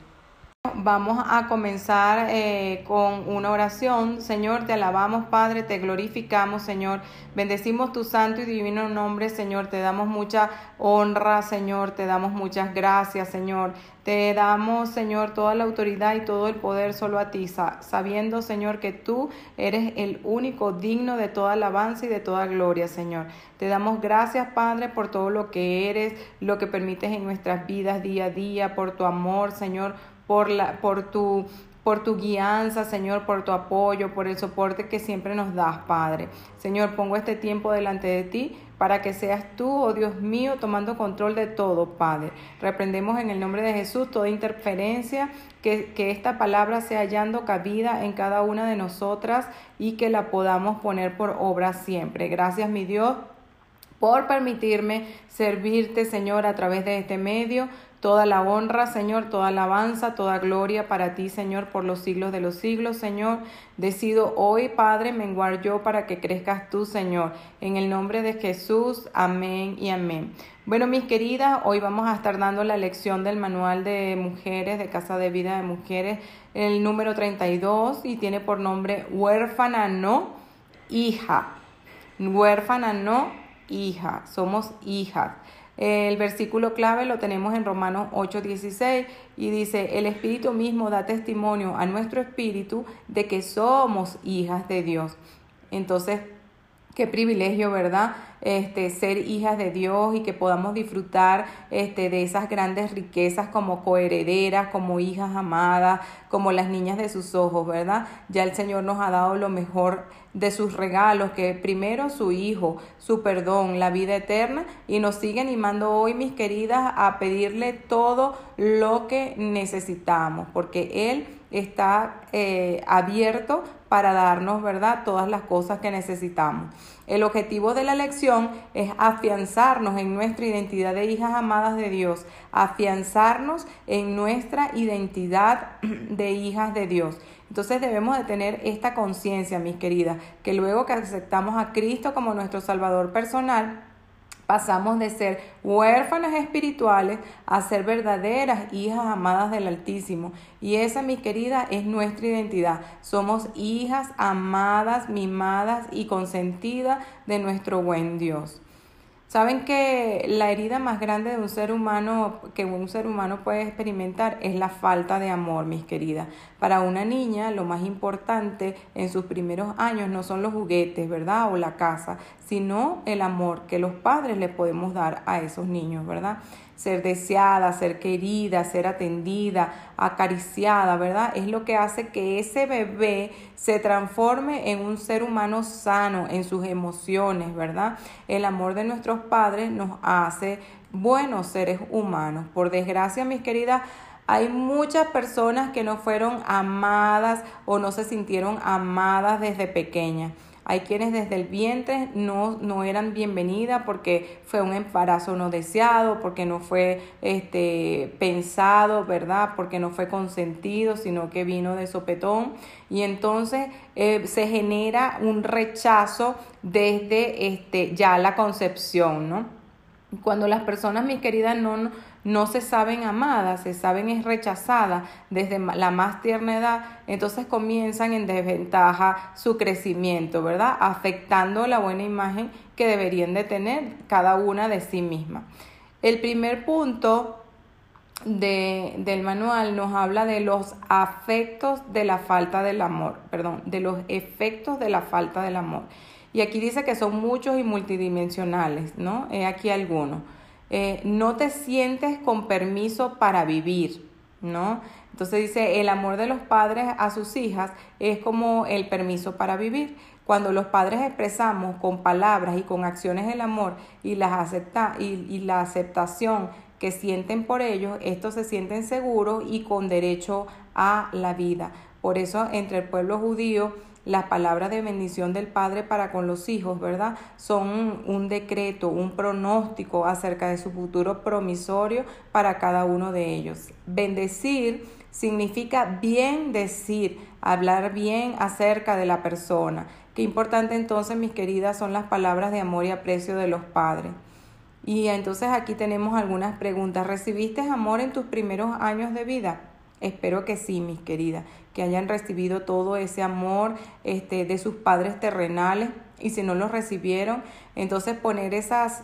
Vamos a comenzar eh, con una oración. Señor, te alabamos, Padre, te glorificamos, Señor. Bendecimos tu santo y divino nombre, Señor. Te damos mucha honra, Señor. Te damos muchas gracias, Señor. Te damos, Señor, toda la autoridad y todo el poder solo a ti, sabiendo, Señor, que tú eres el único digno de toda alabanza y de toda gloria, Señor. Te damos gracias, Padre, por todo lo que eres, lo que permites en nuestras vidas día a día, por tu amor, Señor por, la, por, tu, por tu guianza, Señor, por tu apoyo, por el soporte que siempre nos das, Padre. Señor, pongo este tiempo delante de ti para que seas tú, oh Dios mío, tomando control de todo, Padre. Reprendemos en el nombre de Jesús toda interferencia, que, que esta palabra sea hallando cabida en cada una de nosotras y que la podamos poner por obra siempre. Gracias, mi Dios por permitirme servirte, Señor, a través de este medio. Toda la honra, Señor, toda alabanza, toda gloria para ti, Señor, por los siglos de los siglos, Señor. Decido hoy, Padre, menguar yo para que crezcas tú, Señor. En el nombre de Jesús, amén y amén. Bueno, mis queridas, hoy vamos a estar dando la lección del manual de mujeres, de Casa de Vida de Mujeres, el número 32, y tiene por nombre huérfana no, hija. Huérfana no, hija. Somos hijas. El versículo clave lo tenemos en Romanos 8:16 y dice, el Espíritu mismo da testimonio a nuestro espíritu de que somos hijas de Dios. Entonces, qué privilegio, ¿verdad? Este, ser hijas de Dios y que podamos disfrutar este, de esas grandes riquezas como coherederas, como hijas amadas, como las niñas de sus ojos, ¿verdad? Ya el Señor nos ha dado lo mejor de sus regalos, que primero su Hijo, su perdón, la vida eterna, y nos sigue animando hoy, mis queridas, a pedirle todo lo que necesitamos, porque Él está eh, abierto para darnos, ¿verdad?, todas las cosas que necesitamos. El objetivo de la lección es afianzarnos en nuestra identidad de hijas amadas de Dios, afianzarnos en nuestra identidad <clears throat> de hijas de Dios. Entonces debemos de tener esta conciencia, mis queridas, que luego que aceptamos a Cristo como nuestro Salvador personal, pasamos de ser huérfanas espirituales a ser verdaderas hijas amadas del Altísimo. Y esa, mi querida, es nuestra identidad. Somos hijas amadas, mimadas y consentidas de nuestro buen Dios. Saben que la herida más grande de un ser humano que un ser humano puede experimentar es la falta de amor, mis queridas. Para una niña lo más importante en sus primeros años no son los juguetes, ¿verdad? O la casa, sino el amor que los padres le podemos dar a esos niños, ¿verdad? Ser deseada, ser querida, ser atendida, acariciada, ¿verdad? Es lo que hace que ese bebé se transforme en un ser humano sano en sus emociones, ¿verdad? El amor de nuestros padres nos hace buenos seres humanos. Por desgracia, mis queridas, hay muchas personas que no fueron amadas o no se sintieron amadas desde pequeñas. Hay quienes desde el vientre no, no eran bienvenidas porque fue un embarazo no deseado, porque no fue este, pensado, ¿verdad? Porque no fue consentido, sino que vino de sopetón. Y entonces eh, se genera un rechazo desde este, ya la concepción, ¿no? Cuando las personas, mis queridas, no no se saben amadas, se saben rechazadas desde la más tierna edad, entonces comienzan en desventaja su crecimiento, ¿verdad? Afectando la buena imagen que deberían de tener cada una de sí misma. El primer punto de, del manual nos habla de los afectos de la falta del amor, perdón, de los efectos de la falta del amor. Y aquí dice que son muchos y multidimensionales, ¿no? He aquí algunos. Eh, no te sientes con permiso para vivir, ¿no? Entonces dice, el amor de los padres a sus hijas es como el permiso para vivir. Cuando los padres expresamos con palabras y con acciones el amor y, acepta y la aceptación que sienten por ellos, estos se sienten seguros y con derecho a la vida. Por eso entre el pueblo judío las palabras de bendición del Padre para con los hijos, ¿verdad? Son un, decreto, un pronóstico acerca de su futuro promisorio para cada uno de ellos. Bendecir significa bien decir, hablar bien acerca de la persona. Qué importante entonces, mis queridas, son las palabras de amor y aprecio de los padres. Y entonces aquí tenemos algunas preguntas. ¿Recibiste amor en tus primeros años de vida? Espero que sí, mis queridas, que hayan recibido todo ese amor este, de sus padres terrenales y si no lo recibieron, entonces poner esas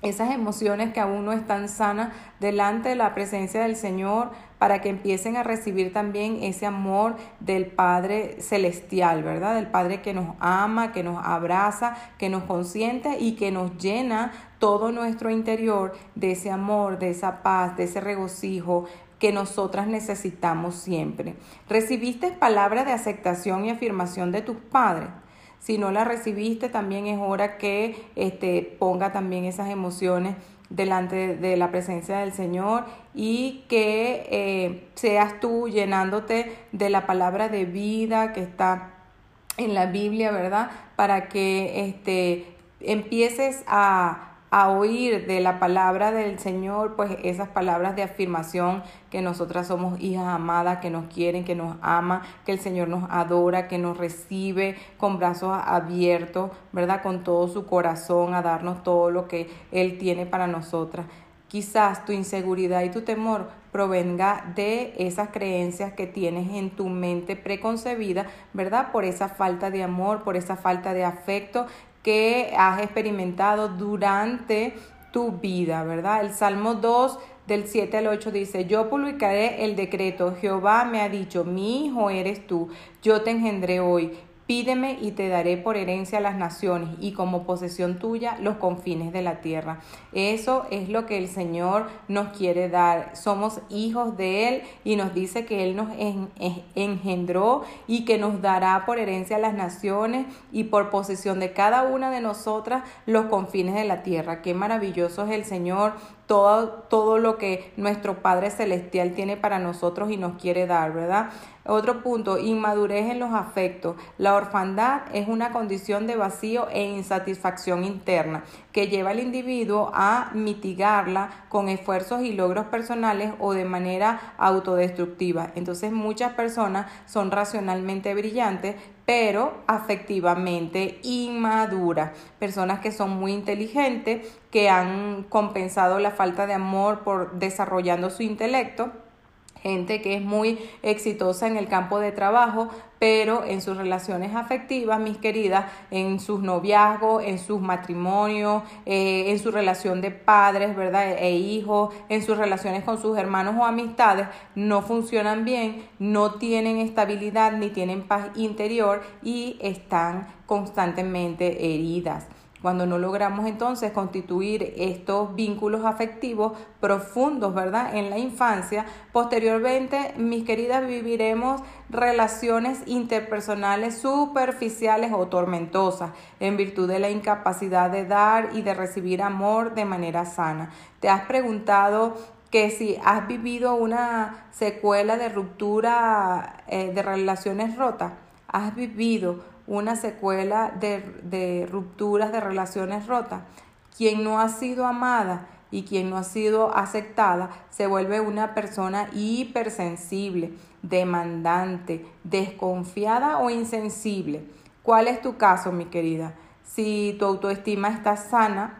esas emociones que aún no están sanas delante de la presencia del Señor para que empiecen a recibir también ese amor del Padre celestial, ¿verdad? Del Padre que nos ama, que nos abraza, que nos consiente y que nos llena todo nuestro interior de ese amor, de esa paz, de ese regocijo, que nosotras necesitamos siempre. ¿Recibiste palabras de aceptación y afirmación de tus padres? Si no la recibiste, también es hora que este, ponga también esas emociones delante de la presencia del Señor y que eh, seas tú llenándote de la palabra de vida que está en la Biblia, ¿verdad? Para que este, empieces a a oír de la palabra del Señor, pues esas palabras de afirmación que nosotras somos hijas amadas, que nos quieren, que nos ama, que el Señor nos adora, que nos recibe con brazos abiertos, ¿verdad? Con todo su corazón a darnos todo lo que Él tiene para nosotras. Quizás tu inseguridad y tu temor provenga de esas creencias que tienes en tu mente preconcebida, ¿verdad? Por esa falta de amor, por esa falta de afecto que has experimentado durante tu vida, ¿verdad? El Salmo 2 del 7 al 8 dice, yo publicaré el decreto, Jehová me ha dicho, mi hijo eres tú, yo te engendré hoy, Pídeme y te daré por herencia las naciones y como posesión tuya los confines de la tierra. Eso es lo que el Señor nos quiere dar. Somos hijos de Él y nos dice que Él nos engendró y que nos dará por herencia las naciones y por posesión de cada una de nosotras los confines de la tierra. Qué maravilloso es el Señor todo, todo lo que nuestro Padre Celestial tiene para nosotros y nos quiere dar, ¿verdad? Otro punto, inmadurez en los afectos. La orfandad es una condición de vacío e insatisfacción interna que lleva al individuo a mitigarla con esfuerzos y logros personales o de manera autodestructiva. Entonces muchas personas son racionalmente brillantes, pero afectivamente inmaduras. Personas que son muy inteligentes, que han compensado la falta de amor por desarrollando su intelecto gente que es muy exitosa en el campo de trabajo, pero en sus relaciones afectivas, mis queridas, en sus noviazgos, en sus matrimonios, eh, en su relación de padres, ¿verdad? E hijos, en sus relaciones con sus hermanos o amistades, no funcionan bien, no tienen estabilidad ni tienen paz interior y están constantemente heridas. Cuando no logramos entonces constituir estos vínculos afectivos profundos, ¿verdad? En la infancia, posteriormente, mis queridas, viviremos relaciones interpersonales superficiales o tormentosas en virtud de la incapacidad de dar y de recibir amor de manera sana. ¿Te has preguntado que si has vivido una secuela de ruptura eh, de relaciones rotas? ¿Has vivido una secuela de, rupturas de relaciones rotas. Quien no ha sido amada y quien no ha sido aceptada se vuelve una persona hipersensible, demandante, desconfiada o insensible. ¿Cuál es tu caso, mi querida? Si tu autoestima está sana,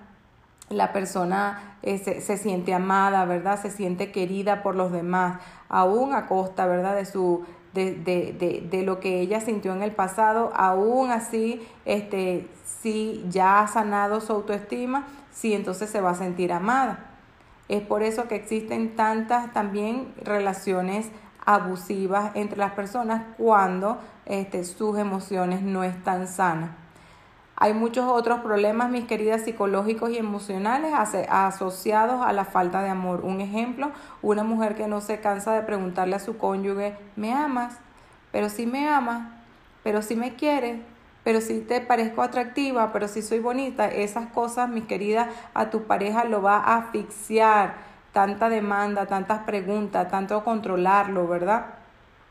la persona eh, se, se, siente amada, ¿verdad? Se siente querida por los demás, aún a costa, ¿verdad? De su de, de, de, lo que ella sintió en el pasado, aún así, este, si ya ha sanado su autoestima, sí entonces se va a sentir amada. Es por eso que existen tantas también relaciones abusivas entre las personas cuando este, sus emociones no están sanas. Hay muchos otros problemas, mis queridas, psicológicos y emocionales asociados a la falta de amor. Un ejemplo, una mujer que no se cansa de preguntarle a su cónyuge, ¿me amas? Pero si me amas, pero si me quieres, pero si te parezco atractiva, pero si soy bonita, esas cosas, mis queridas, a tu pareja lo va a asfixiar. Tanta demanda, tantas preguntas, tanto controlarlo, ¿verdad?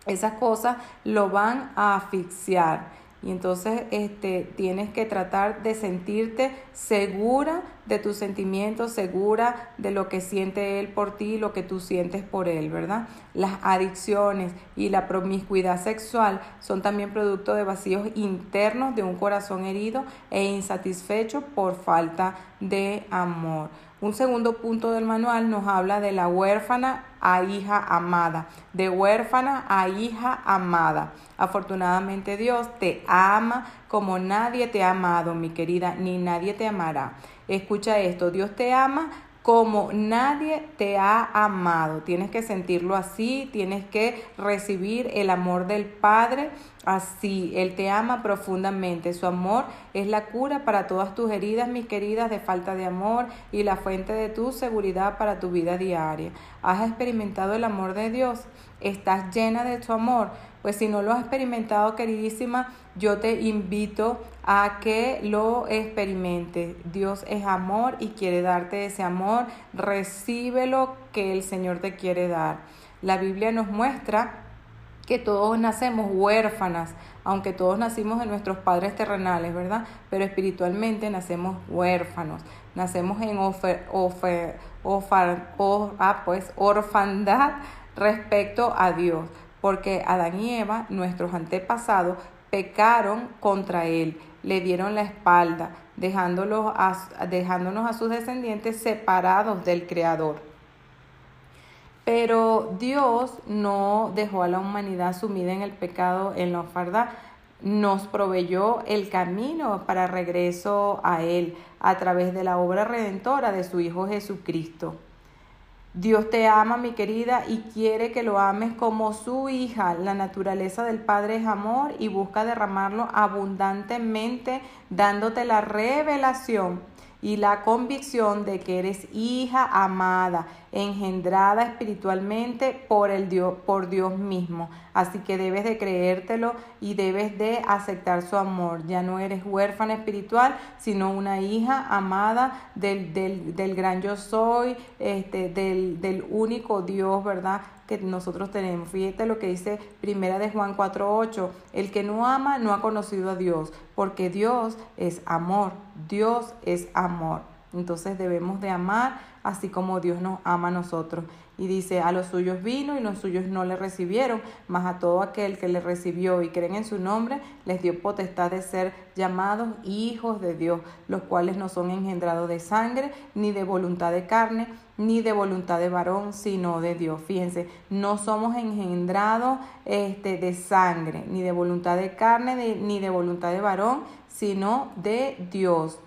Esas cosas lo van a asfixiar. Y entonces este, tienes que tratar de sentirte segura de tus sentimientos, segura de lo que siente él por ti, lo que tú sientes por él, ¿verdad? Las adicciones y la promiscuidad sexual son también producto de vacíos internos de un corazón herido e insatisfecho por falta de amor. Un segundo punto del manual nos habla de la huérfana a hija amada, de huérfana a hija amada. Afortunadamente Dios te ama como nadie te ha amado, mi querida, ni nadie te amará. Escucha esto, Dios te ama como nadie te ha amado. Tienes que sentirlo así, tienes que recibir el amor del Padre así. Él te ama profundamente. Su amor es la cura para todas tus heridas, mis queridas, de falta de amor y la fuente de tu seguridad para tu vida diaria. ¿Has experimentado el amor de Dios? ¿Estás llena de su amor? Pues si no lo has experimentado, queridísima, yo te invito a que lo experimente. Dios es amor y quiere darte ese amor. Recibe lo que el Señor te quiere dar. La Biblia nos muestra que todos nacemos huérfanas, aunque todos nacimos de nuestros padres terrenales, ¿verdad? Pero espiritualmente nacemos huérfanos, nacemos en ah, pues, orfandad respecto a Dios porque Adán y Eva, nuestros antepasados, pecaron contra Él, le dieron la espalda, dejándonos a sus descendientes separados del Creador. Pero Dios no dejó a la humanidad sumida en el pecado, en la ofarda, nos proveyó el camino para regreso a Él a través de la obra redentora de su Hijo Jesucristo. Dios te ama, mi querida, y quiere que lo ames como su hija. La naturaleza del Padre es amor y busca derramarlo abundantemente, dándote la revelación y la convicción de que eres hija amada, engendrada espiritualmente por, el Dios, por Dios mismo. Así que debes de creértelo y debes de aceptar su amor. Ya no eres huérfana espiritual, sino una hija amada del, del, del gran yo soy, este, del, del único Dios, ¿verdad? Que nosotros tenemos. Fíjate lo que dice Primera de Juan 4:8, el que no ama no ha conocido a Dios, porque Dios es amor, Dios es amor. Entonces debemos de amar así como Dios nos ama a nosotros. Y dice, a los suyos vino y los suyos no le recibieron, mas a todo aquel que le recibió y creen en su nombre, les dio potestad de ser llamados hijos de Dios, los cuales no son engendrados de sangre, ni de voluntad de carne, ni de voluntad de varón, sino de Dios. Fíjense, no somos engendrados este, de sangre, ni de voluntad de carne, ni de voluntad de varón, sino de Dios.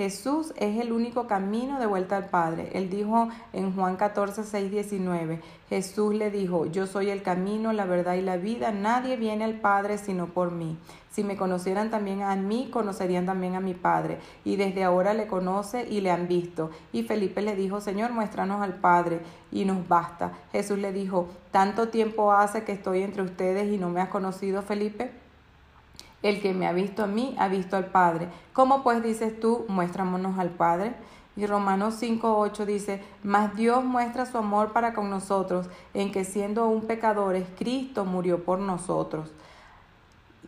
Jesús es el único camino de vuelta al Padre. Él dijo en Juan 14, 6, 19, Jesús le dijo, yo soy el camino, la verdad y la vida, nadie viene al Padre sino por mí. Si me conocieran también a mí, conocerían también a mi Padre. Y desde ahora le conoce y le han visto. Y Felipe le dijo, Señor, muéstranos al Padre y nos basta. Jesús le dijo, ¿tanto tiempo hace que estoy entre ustedes y no me has conocido, Felipe? El que me ha visto a mí ha visto al Padre. ¿Cómo pues dices tú, muéstramonos al Padre? Y Romanos 5.8 dice, mas Dios muestra su amor para con nosotros, en que siendo aún pecadores, Cristo murió por nosotros.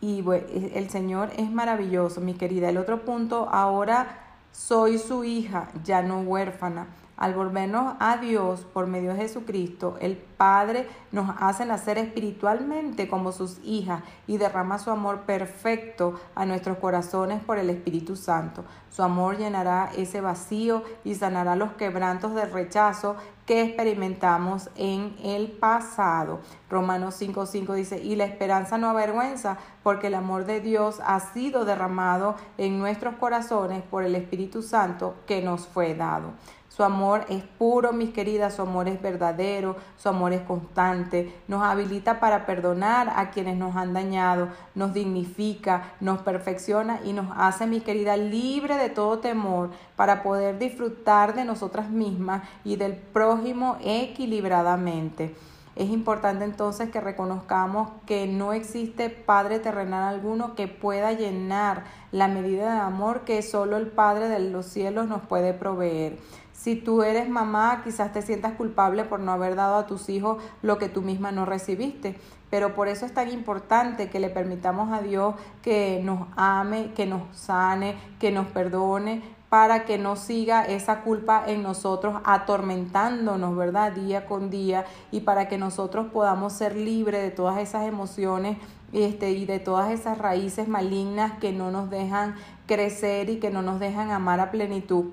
Y el Señor es maravilloso, mi querida. El otro punto, ahora soy su hija, ya no huérfana. Al volvernos a Dios por medio de Jesucristo, el Padre nos hace nacer espiritualmente como sus hijas y derrama su amor perfecto a nuestros corazones por el Espíritu Santo. Su amor llenará ese vacío y sanará los quebrantos del rechazo que experimentamos en el pasado. Romanos 5:5 dice, y la esperanza no avergüenza, porque el amor de Dios ha sido derramado en nuestros corazones por el Espíritu Santo que nos fue dado. Su amor es puro, mis queridas, su amor es verdadero, su amor es constante, nos habilita para perdonar a quienes nos han dañado, nos dignifica, nos perfecciona y nos hace, mis queridas, libre de todo temor para poder disfrutar de nosotras mismas y del prójimo equilibradamente. Es importante entonces que reconozcamos que no existe Padre terrenal alguno que pueda llenar la medida de amor que solo el Padre de los cielos nos puede proveer. Si tú eres mamá, quizás te sientas culpable por no haber dado a tus hijos lo que tú misma no recibiste. Pero por eso es tan importante que le permitamos a Dios que nos ame, que nos sane, que nos perdone, para que no siga esa culpa en nosotros atormentándonos, ¿verdad? Día con día y para que nosotros podamos ser libres de todas esas emociones este, y de todas esas raíces malignas que no nos dejan crecer y que no nos dejan amar a plenitud.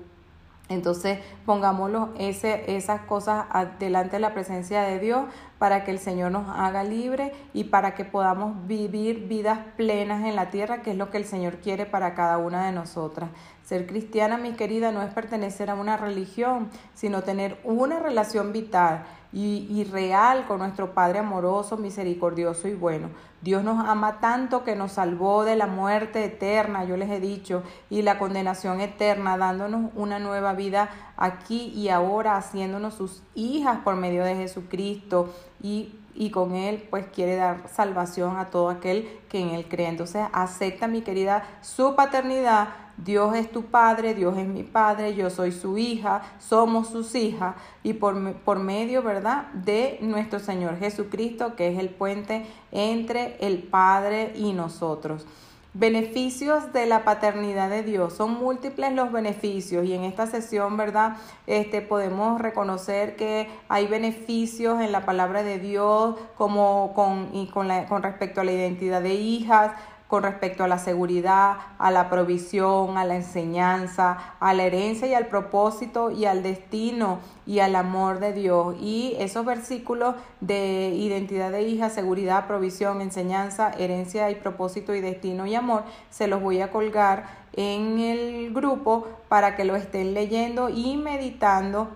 Entonces pongámoslo ese, esas cosas delante de la presencia de Dios para que el Señor nos haga libre y para que podamos vivir vidas plenas en la tierra, que es lo que el Señor quiere para cada una de nosotras. Ser cristiana, mi querida, no es pertenecer a una religión, sino tener una relación vital y, real con nuestro Padre amoroso, misericordioso y bueno. Dios nos ama tanto que nos salvó de la muerte eterna, yo les he dicho, y la condenación eterna, dándonos una nueva vida aquí y ahora, haciéndonos sus hijas por medio de Jesucristo y y con Él pues quiere dar salvación a todo aquel que en Él cree. Entonces acepta mi querida su paternidad. Dios es tu Padre, Dios es mi Padre, yo soy su hija, somos sus hijas y por, por medio, ¿verdad?, de nuestro Señor Jesucristo, que es el puente entre el Padre y nosotros. Beneficios de la paternidad de Dios. Son múltiples los beneficios y en esta sesión, ¿verdad? Este, podemos reconocer que hay beneficios en la palabra de Dios como con, y con, la, con respecto a la identidad de hijas, con respecto a la seguridad, a la provisión, a la enseñanza, a la herencia y al propósito y al destino y al amor de Dios. Y esos versículos de identidad de hija, seguridad, provisión, enseñanza, herencia y propósito y destino y amor, se los voy a colgar en el grupo para que lo estén leyendo y meditando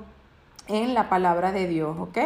en la palabra de Dios, ¿ok?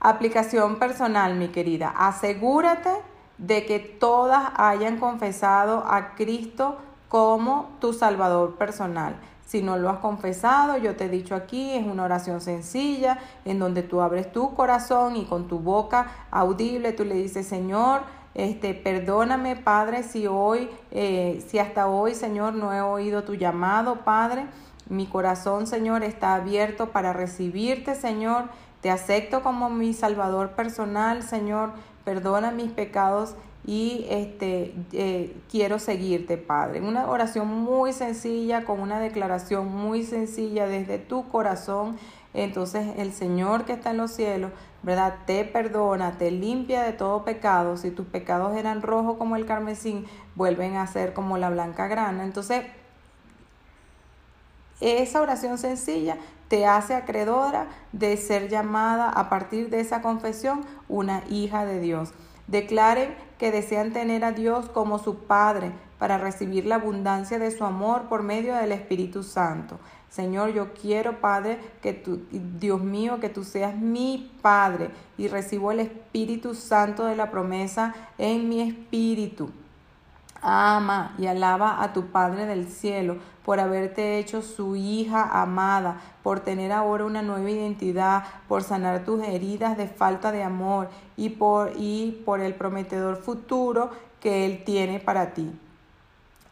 Aplicación personal, mi querida. Asegúrate de que todas hayan confesado a Cristo como tu Salvador personal. Si no lo has confesado, yo te he dicho aquí, es una oración sencilla en donde tú abres tu corazón y con tu boca audible tú le dices, Señor, este, perdóname, Padre, si hoy, eh, si hasta hoy, Señor, no he oído tu llamado, Padre. Mi corazón, Señor, está abierto para recibirte, Señor. Te acepto como mi Salvador personal, Señor perdona mis pecados y este, eh, quiero seguirte, Padre. Una oración muy sencilla, con una declaración muy sencilla desde tu corazón. Entonces el Señor que está en los cielos, ¿verdad? Te perdona, te limpia de todo pecado. Si tus pecados eran rojos como el carmesín, vuelven a ser como la blanca grana. Entonces, esa oración sencilla te hace acreedora de ser llamada a partir de esa confesión una hija de Dios. Declaren que desean tener a Dios como su Padre para recibir la abundancia de su amor por medio del Espíritu Santo. Señor, yo quiero, Padre, que tú, Dios mío, que tú seas mi Padre y recibo el Espíritu Santo de la promesa en mi espíritu. Ama y alaba a tu Padre del cielo por haberte hecho su hija amada, por tener ahora una nueva identidad, por sanar tus heridas de falta de amor y por, y por el prometedor futuro que Él tiene para ti.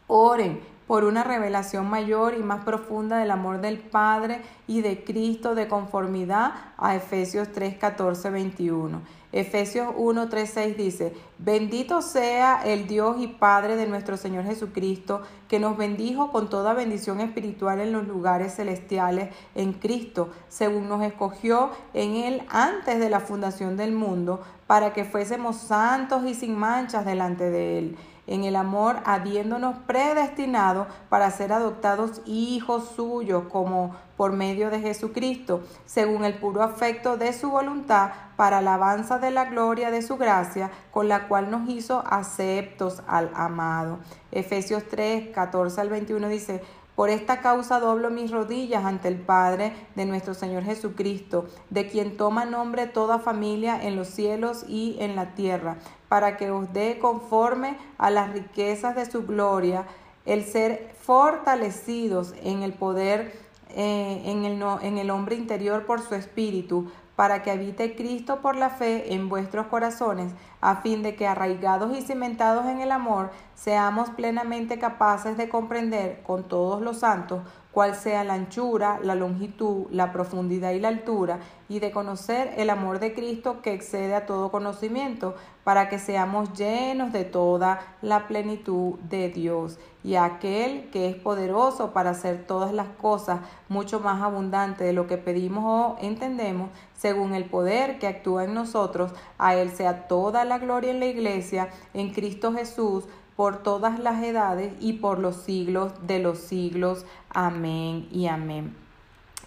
Oren por una revelación mayor y más profunda del amor del Padre y de Cristo de conformidad a Efesios 3, 14, 21. Efesios 1, 3, 6 dice, bendito sea el Dios y Padre de nuestro Señor Jesucristo, que nos bendijo con toda bendición espiritual en los lugares celestiales en Cristo, según nos escogió en Él antes de la fundación del mundo, para que fuésemos santos y sin manchas delante de Él en el amor, habiéndonos predestinado para ser adoptados hijos suyos como por medio de Jesucristo, según el puro afecto de su voluntad, para alabanza de la gloria de su gracia, con la cual nos hizo aceptos al amado. Efesios 3, 14 al 21 dice, por esta causa doblo mis rodillas ante el Padre de nuestro Señor Jesucristo, de quien toma nombre toda familia en los cielos y en la tierra, para que os dé conforme a las riquezas de su gloria el ser fortalecidos en el poder eh, en, el en el hombre interior por su espíritu, para que habite Cristo por la fe en vuestros corazones, a fin de que arraigados y cimentados en el amor, seamos plenamente capaces de comprender con todos los santos cuál sea la anchura, la longitud, la profundidad y la altura, y de conocer el amor de Cristo que excede a todo conocimiento, para que seamos llenos de toda la plenitud de Dios. Y aquel que es poderoso para hacer todas las cosas mucho más abundante de lo que pedimos o entendemos, según el poder que actúa en nosotros, a Él sea toda la gloria en la iglesia, en Cristo Jesús, por todas las edades y por los siglos de los siglos. Amén y amén.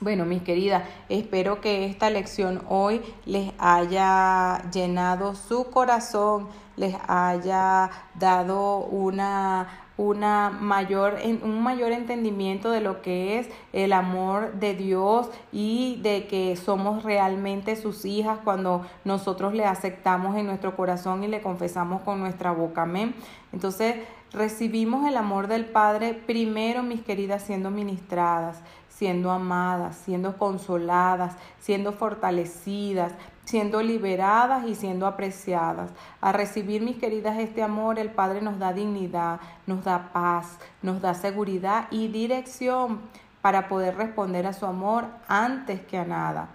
Bueno, mis queridas, espero que esta lección hoy les haya llenado su corazón, les haya dado una una mayor, un mayor entendimiento de lo que es el amor de Dios y de que somos realmente sus hijas cuando nosotros le aceptamos en nuestro corazón y le confesamos con nuestra boca. Amén. Entonces, recibimos el amor del Padre primero, mis queridas, siendo ministradas siendo amadas, siendo consoladas, siendo fortalecidas, siendo liberadas y siendo apreciadas. A recibir, mis queridas, este amor, el Padre nos da dignidad, nos da paz, nos da seguridad y dirección para poder responder a su amor antes que a nada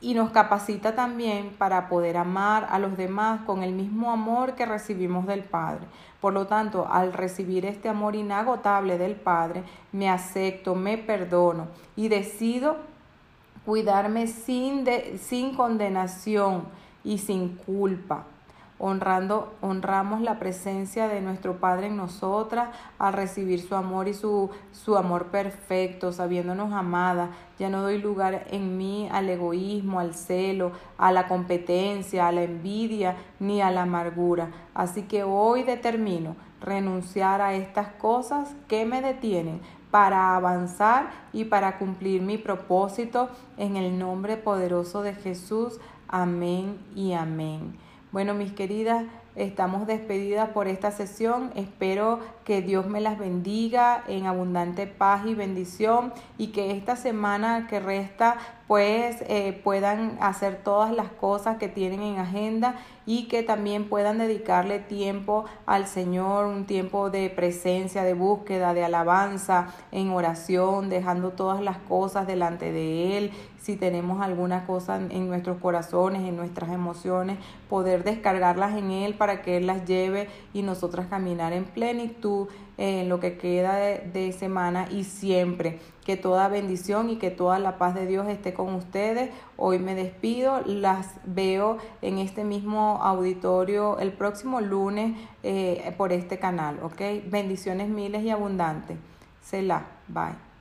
y nos capacita también para poder amar a los demás con el mismo amor que recibimos del Padre. Por lo tanto, al recibir este amor inagotable del Padre, me acepto, me perdono y decido cuidarme sin, sin condenación y sin culpa honrando, honramos la presencia de nuestro Padre en nosotras al recibir su amor y su, su amor perfecto, sabiéndonos amada. Ya no doy lugar en mí al egoísmo, al celo, a la competencia, a la envidia ni a la amargura. Así que hoy determino renunciar a estas cosas que me detienen para avanzar y para cumplir mi propósito en el nombre poderoso de Jesús. Amén y amén. Bueno, mis queridas, estamos despedidas por esta sesión. Espero que Dios me las bendiga en abundante paz y bendición y que esta semana que resta pues eh, puedan hacer todas las cosas que tienen en agenda y que también puedan dedicarle tiempo al Señor, un tiempo de presencia, de búsqueda, de alabanza, en oración, dejando todas las cosas delante de Él. Si tenemos alguna cosa en nuestros corazones, en nuestras emociones, poder descargarlas en Él para que Él las lleve y nosotras caminar en plenitud en lo que queda de, semana y siempre. Que toda bendición y que toda la paz de Dios esté con ustedes. Hoy me despido, las veo en este mismo auditorio el próximo lunes eh, por este canal, ¿ok? Bendiciones miles y abundantes. Selah, bye.